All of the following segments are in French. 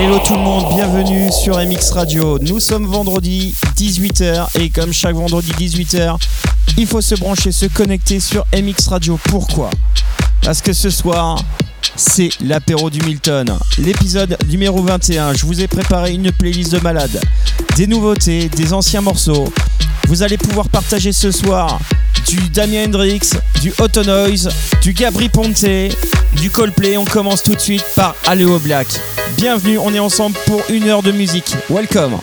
Hello tout le monde, bienvenue sur MX Radio. Nous sommes vendredi 18h et comme chaque vendredi 18h, il faut se brancher, se connecter sur MX Radio. Pourquoi? Parce que ce soir, c'est l'apéro du Milton, l'épisode numéro 21. Je vous ai préparé une playlist de malades, des nouveautés, des anciens morceaux. Vous allez pouvoir partager ce soir du Damien Hendrix, du Auto Noise, du Gabri Ponte, du Coldplay. On commence tout de suite par Aléo Black. Bienvenue, on est ensemble pour une heure de musique. Welcome.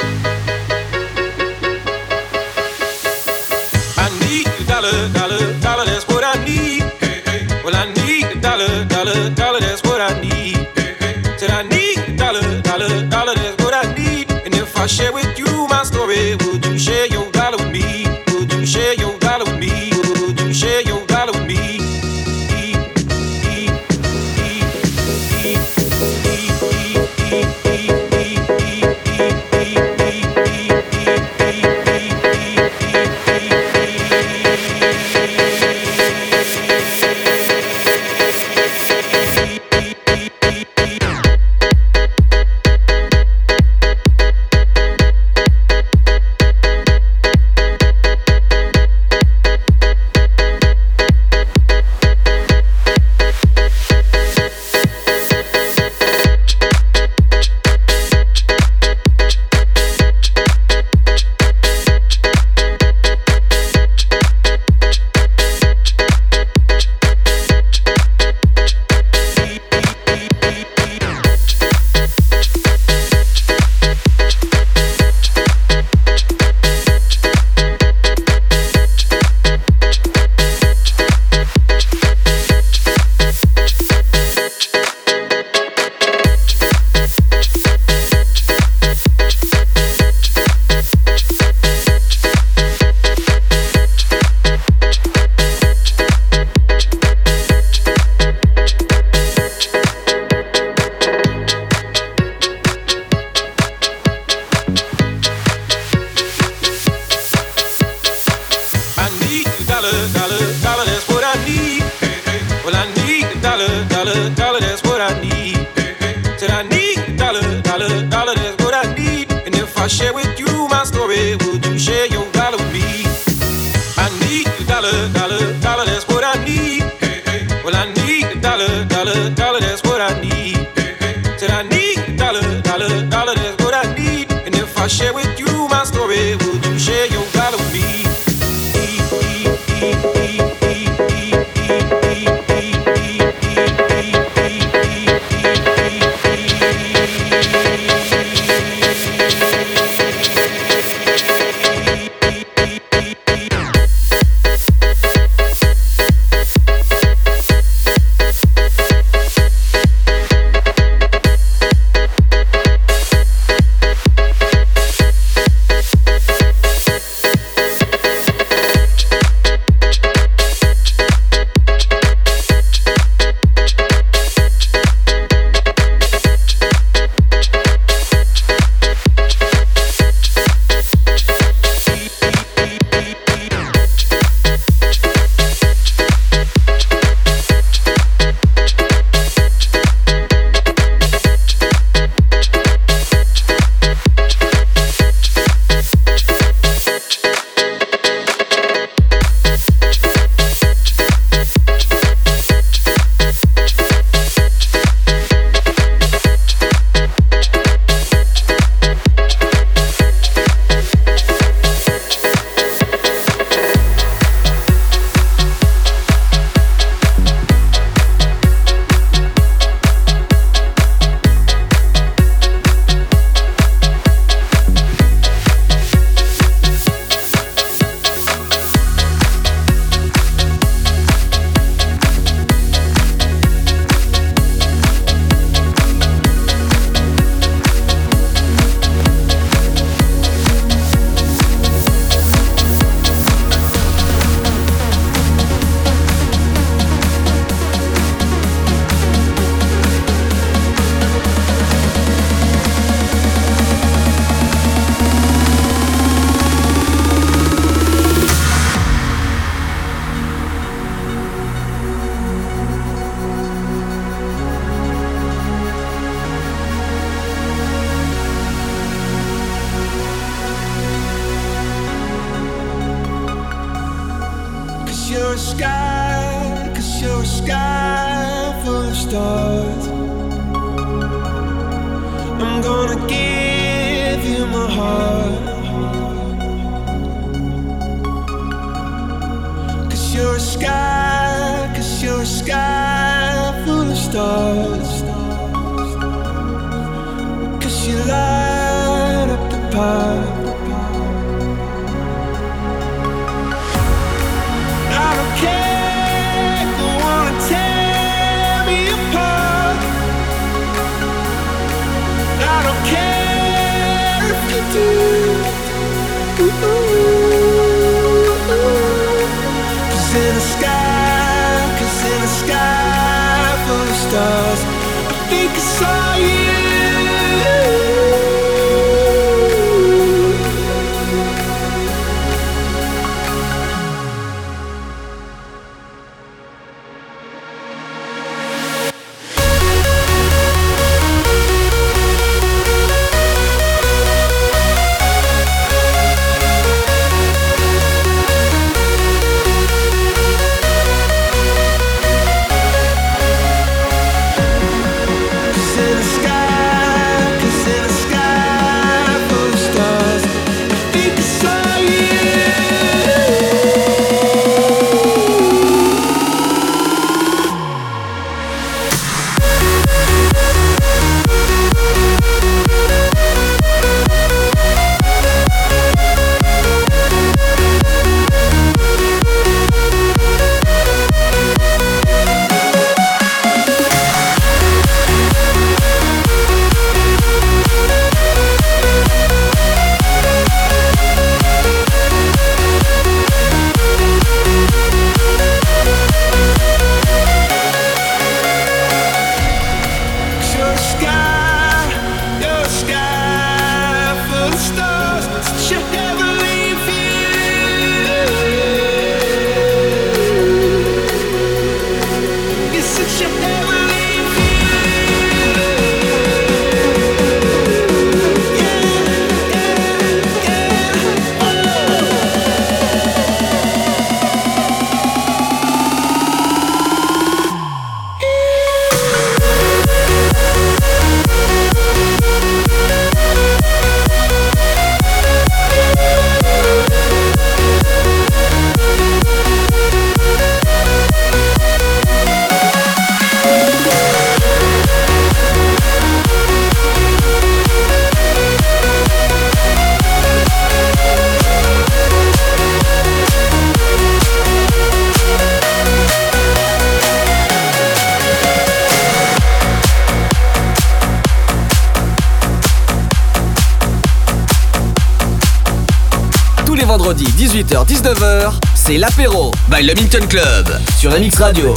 19h, c'est l'apéro by Le Minton Club sur MX Radio.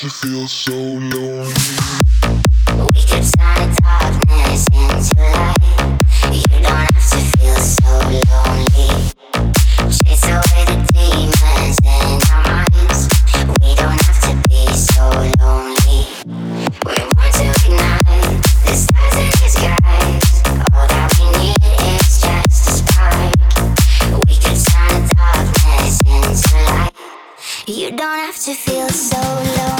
to feel so lonely. We can turn darkness into light. You don't have to feel so lonely. Chase away the demons in our minds. We don't have to be so lonely. We to ignite the stars in. All that we need is just a spark. We can turn darkness into light. You don't have to feel so lonely.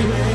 Amen.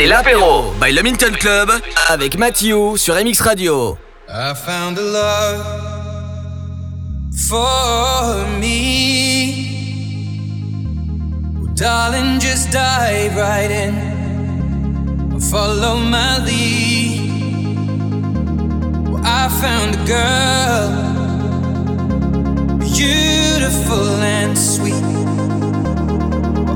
C'est l'apéro by Le Minton Club avec Mathieu sur MX Radio. I found a love for me. Well, darling, just dive right in. Follow my lead. Well, I found a girl, beautiful and sweet.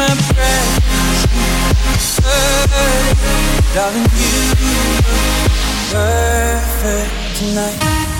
My breath. Darling, you look perfect tonight.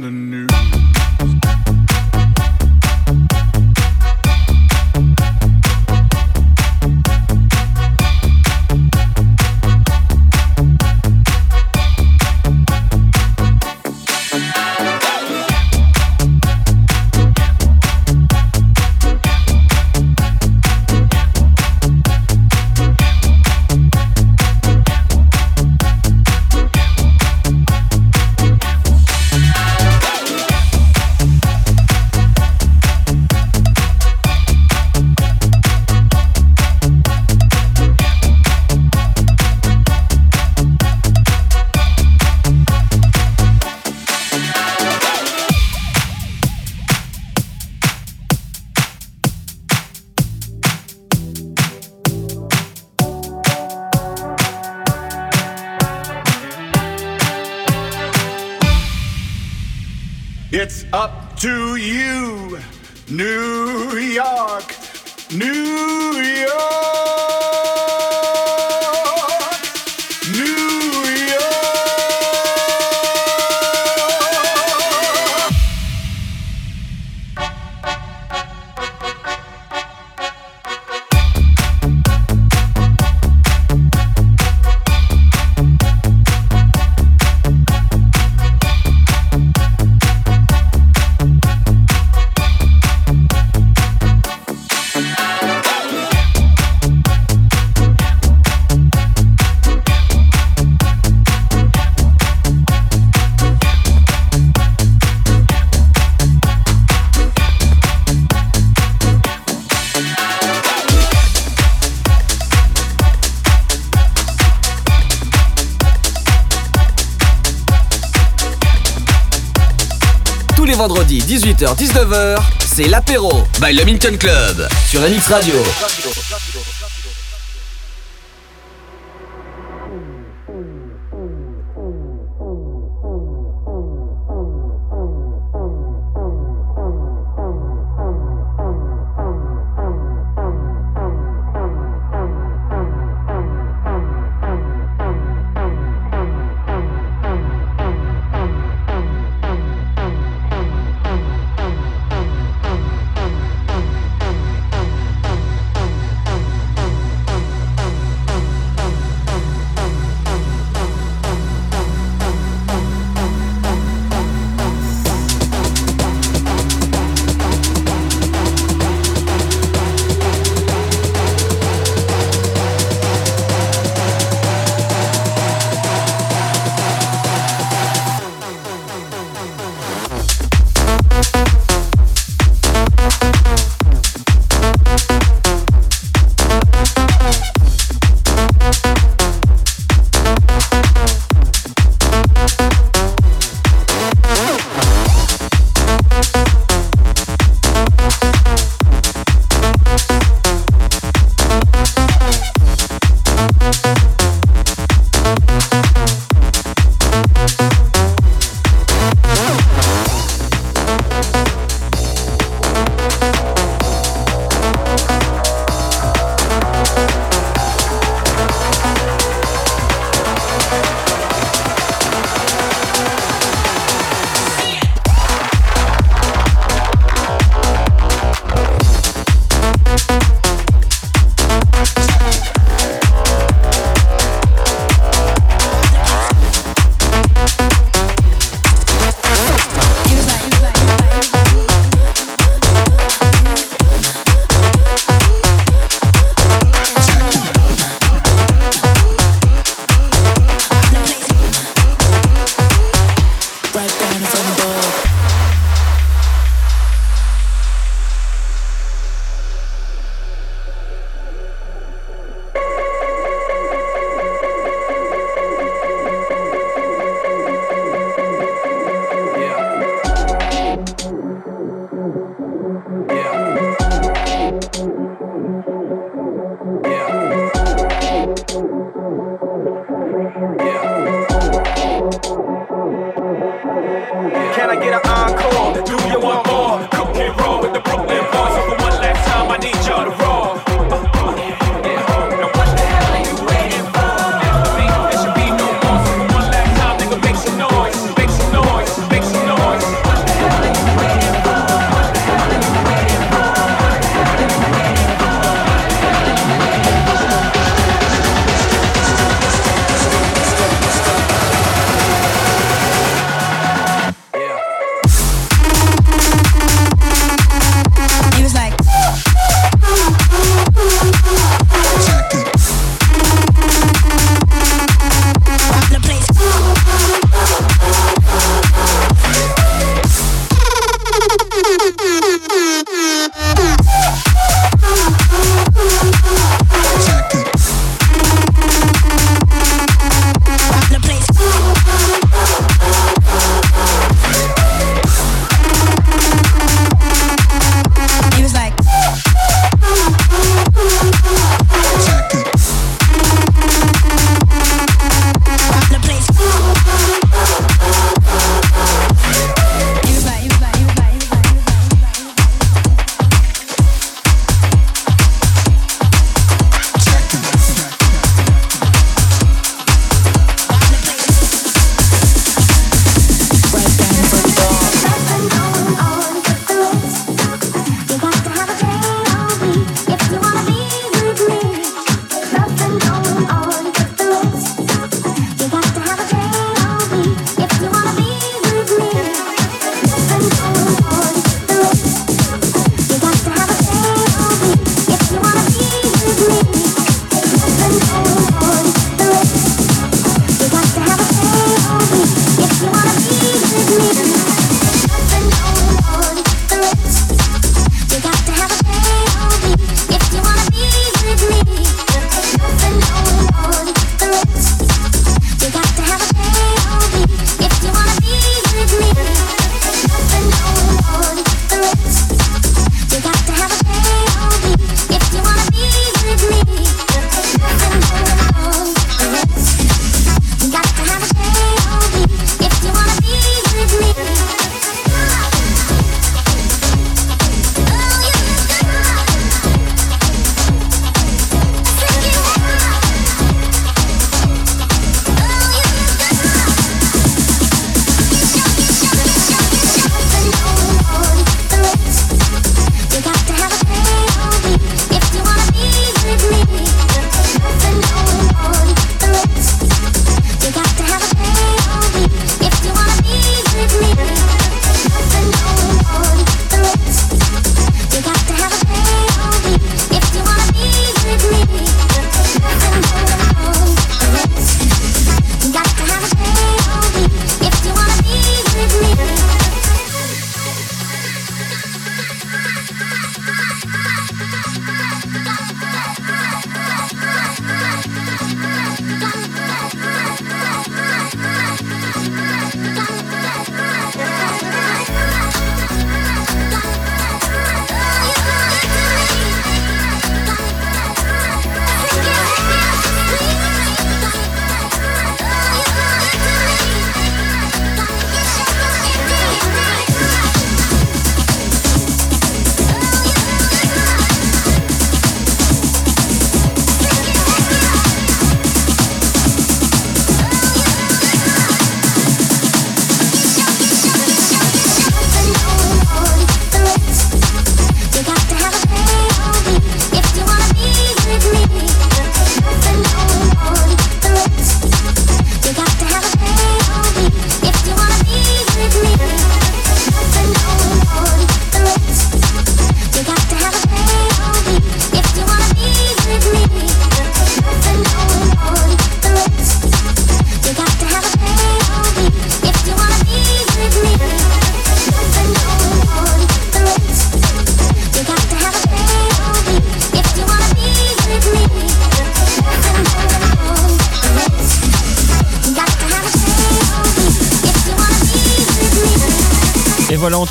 the news. tous les vendredis 18h-19h, c'est l'apéro by le Minton Club sur MX Radio.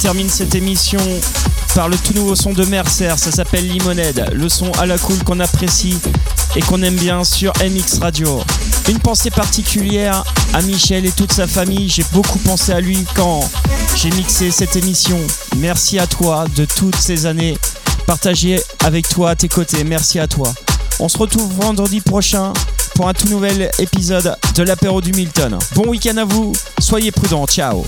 Termine cette émission par le tout nouveau son de Mercer. Ça s'appelle Limonade. Le son à la cool qu'on apprécie et qu'on aime bien sur MX Radio. Une pensée particulière à Michel et toute sa famille. J'ai beaucoup pensé à lui quand j'ai mixé cette émission. Merci à toi de toutes ces années partagées avec toi à tes côtés. Merci à toi. On se retrouve vendredi prochain pour un tout nouvel épisode de l'apéro du Milton. Bon week-end à vous. Soyez prudents. Ciao.